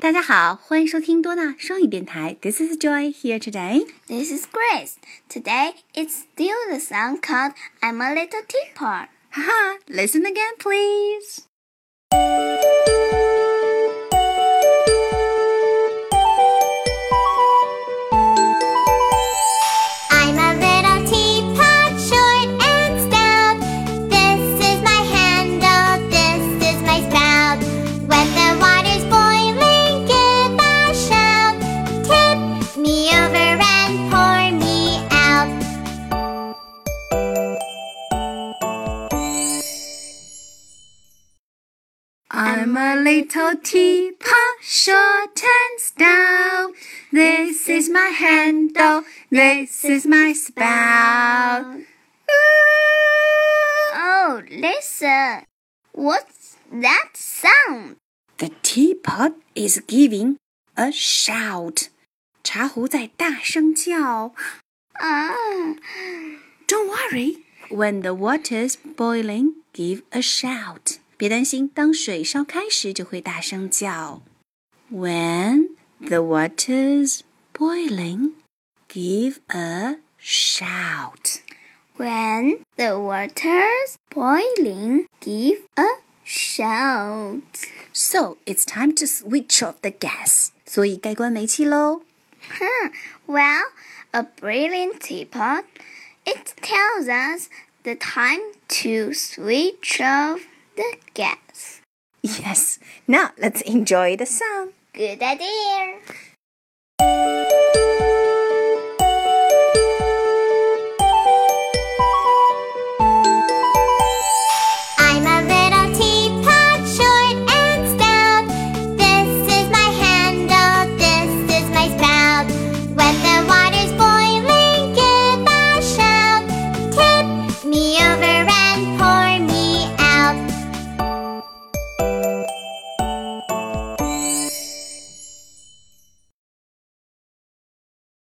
大家好，欢迎收听多纳双语电台。This is Joy here today. This is Grace. Today it's still the song called I'm a Little Teapot. Haha, listen again, please. I'm a little teapot, short and stout. This is my handle, this is my spout. Ooh. Oh, listen. What's that sound? The teapot is giving a shout. 茶壶在大声叫。 Ah, Don't worry. When the water's boiling, give a shout. 别担心，当水烧开时就会大声叫。When the water's boiling, give a shout. when the water's boiling, give a shout. So it's time to switch off the gas. 所以该关煤气喽。 Huh. Well, a brilliant teapot. It tells us the time to switch off the gas. Yes. Now let's enjoy the song. Good idea.